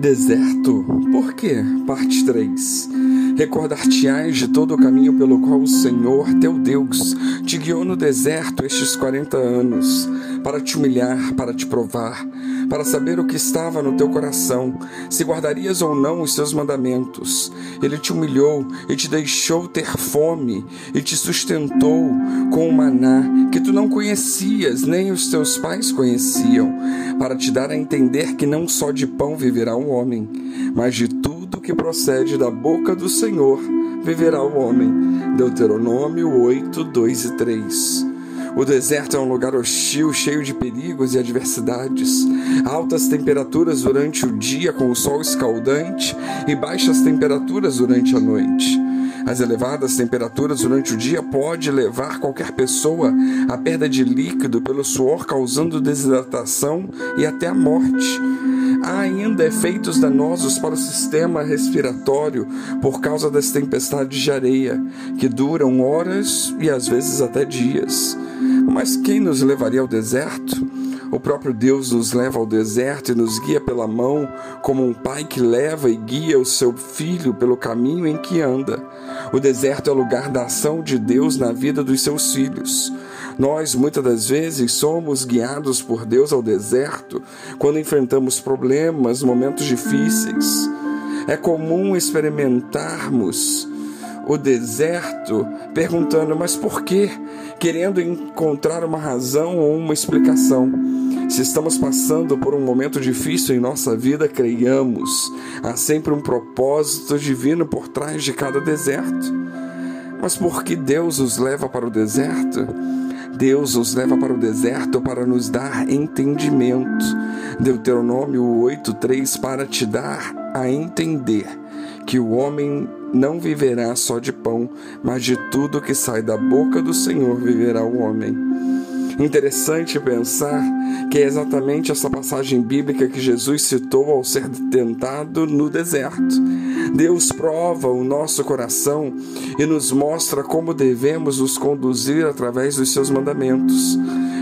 Deserto, por quê? Parte 3. Recordar-te-ás de todo o caminho pelo qual o Senhor, teu Deus, te guiou no deserto estes quarenta anos, para te humilhar, para te provar, para saber o que estava no teu coração, se guardarias ou não os seus mandamentos. Ele te humilhou e te deixou ter fome, e te sustentou com o maná que tu não conhecias, nem os teus pais conheciam, para te dar a entender que não só de pão viverá o homem, mas de tudo que procede da boca do Senhor viverá o homem. Deuteronômio 8, 2 e 3. O deserto é um lugar hostil, cheio de perigos e adversidades. Altas temperaturas durante o dia com o sol escaldante e baixas temperaturas durante a noite. As elevadas temperaturas durante o dia pode levar qualquer pessoa à perda de líquido pelo suor, causando desidratação e até a morte. Há ainda efeitos danosos para o sistema respiratório por causa das tempestades de areia, que duram horas e às vezes até dias. Mas quem nos levaria ao deserto? O próprio Deus nos leva ao deserto e nos guia pela mão, como um pai que leva e guia o seu filho pelo caminho em que anda. O deserto é o lugar da ação de Deus na vida dos seus filhos. Nós, muitas das vezes, somos guiados por Deus ao deserto quando enfrentamos problemas, momentos difíceis. É comum experimentarmos o deserto perguntando: mas por quê? Querendo encontrar uma razão ou uma explicação. Se estamos passando por um momento difícil em nossa vida, creiamos. Há sempre um propósito divino por trás de cada deserto. Mas por que Deus os leva para o deserto? Deus os leva para o deserto para nos dar entendimento. Deuteronômio 8:3 para te dar a entender que o homem não viverá só de pão, mas de tudo que sai da boca do Senhor viverá o homem. Interessante pensar que é exatamente essa passagem bíblica que Jesus citou ao ser tentado no deserto. Deus prova o nosso coração e nos mostra como devemos nos conduzir através dos seus mandamentos.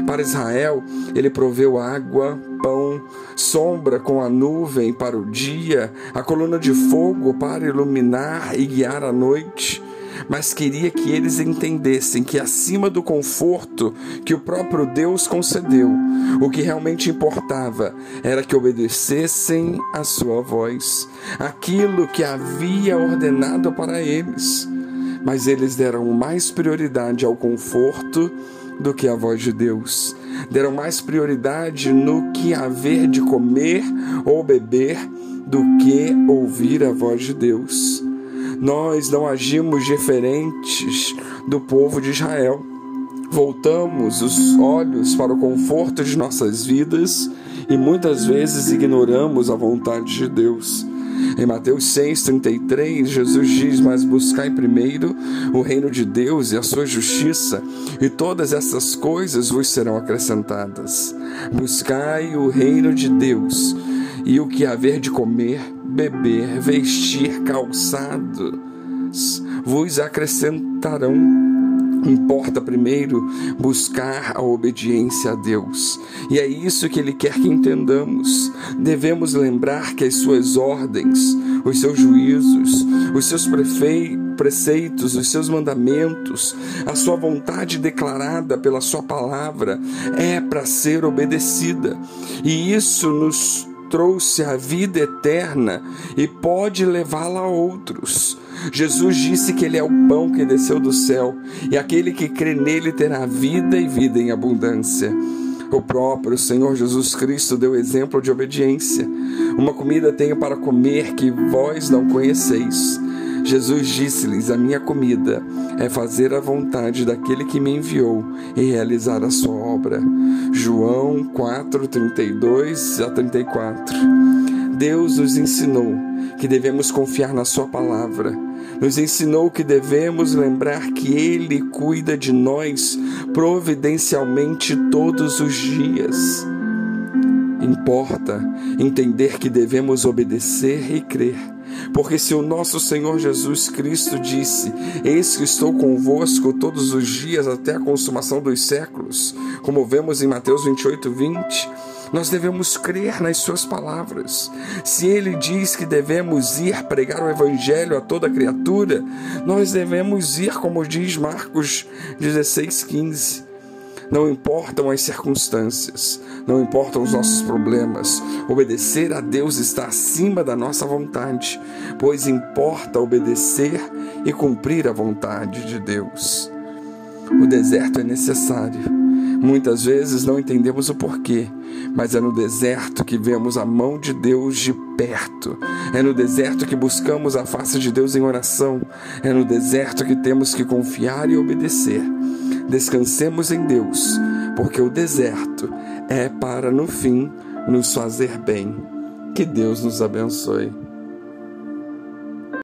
Para Israel, ele proveu água, pão, sombra com a nuvem para o dia, a coluna de fogo para iluminar e guiar a noite mas queria que eles entendessem que acima do conforto que o próprio Deus concedeu, o que realmente importava era que obedecessem a sua voz, aquilo que havia ordenado para eles. Mas eles deram mais prioridade ao conforto do que à voz de Deus. Deram mais prioridade no que haver de comer ou beber do que ouvir a voz de Deus nós não agimos diferentes do povo de Israel. Voltamos os olhos para o conforto de nossas vidas e muitas vezes ignoramos a vontade de Deus. Em Mateus 6,33, Jesus diz: Mas buscai primeiro o reino de Deus e a sua justiça, e todas essas coisas vos serão acrescentadas. Buscai o reino de Deus e o que haver de comer, beber, vestir, calçados, vos acrescentarão. Importa primeiro buscar a obediência a Deus. E é isso que Ele quer que entendamos. Devemos lembrar que as Suas ordens, os seus juízos, os seus preceitos, os seus mandamentos, a Sua vontade declarada pela Sua palavra é para ser obedecida. E isso nos trouxe a vida eterna e pode levá-la a outros. Jesus disse que Ele é o pão que desceu do céu e aquele que crê nele terá vida e vida em abundância. O próprio Senhor Jesus Cristo deu exemplo de obediência. Uma comida tenho para comer que vós não conheceis. Jesus disse-lhes: A minha comida é fazer a vontade daquele que me enviou e realizar a sua obra. João 4, 32 a 34. Deus nos ensinou que devemos confiar na Sua palavra. Nos ensinou que devemos lembrar que Ele cuida de nós providencialmente todos os dias. Importa entender que devemos obedecer e crer porque se o nosso Senhor Jesus Cristo disse: Eis que estou convosco todos os dias até a consumação dos séculos, como vemos em Mateus 28, 20, Nós devemos crer nas Suas palavras. Se Ele diz que devemos ir pregar o Evangelho a toda criatura, nós devemos ir, como diz Marcos 16, 15. Não importam as circunstâncias, não importam os nossos problemas, obedecer a Deus está acima da nossa vontade, pois importa obedecer e cumprir a vontade de Deus. O deserto é necessário. Muitas vezes não entendemos o porquê, mas é no deserto que vemos a mão de Deus de perto. É no deserto que buscamos a face de Deus em oração. É no deserto que temos que confiar e obedecer. Descansemos em Deus, porque o deserto é para no fim nos fazer bem. Que Deus nos abençoe.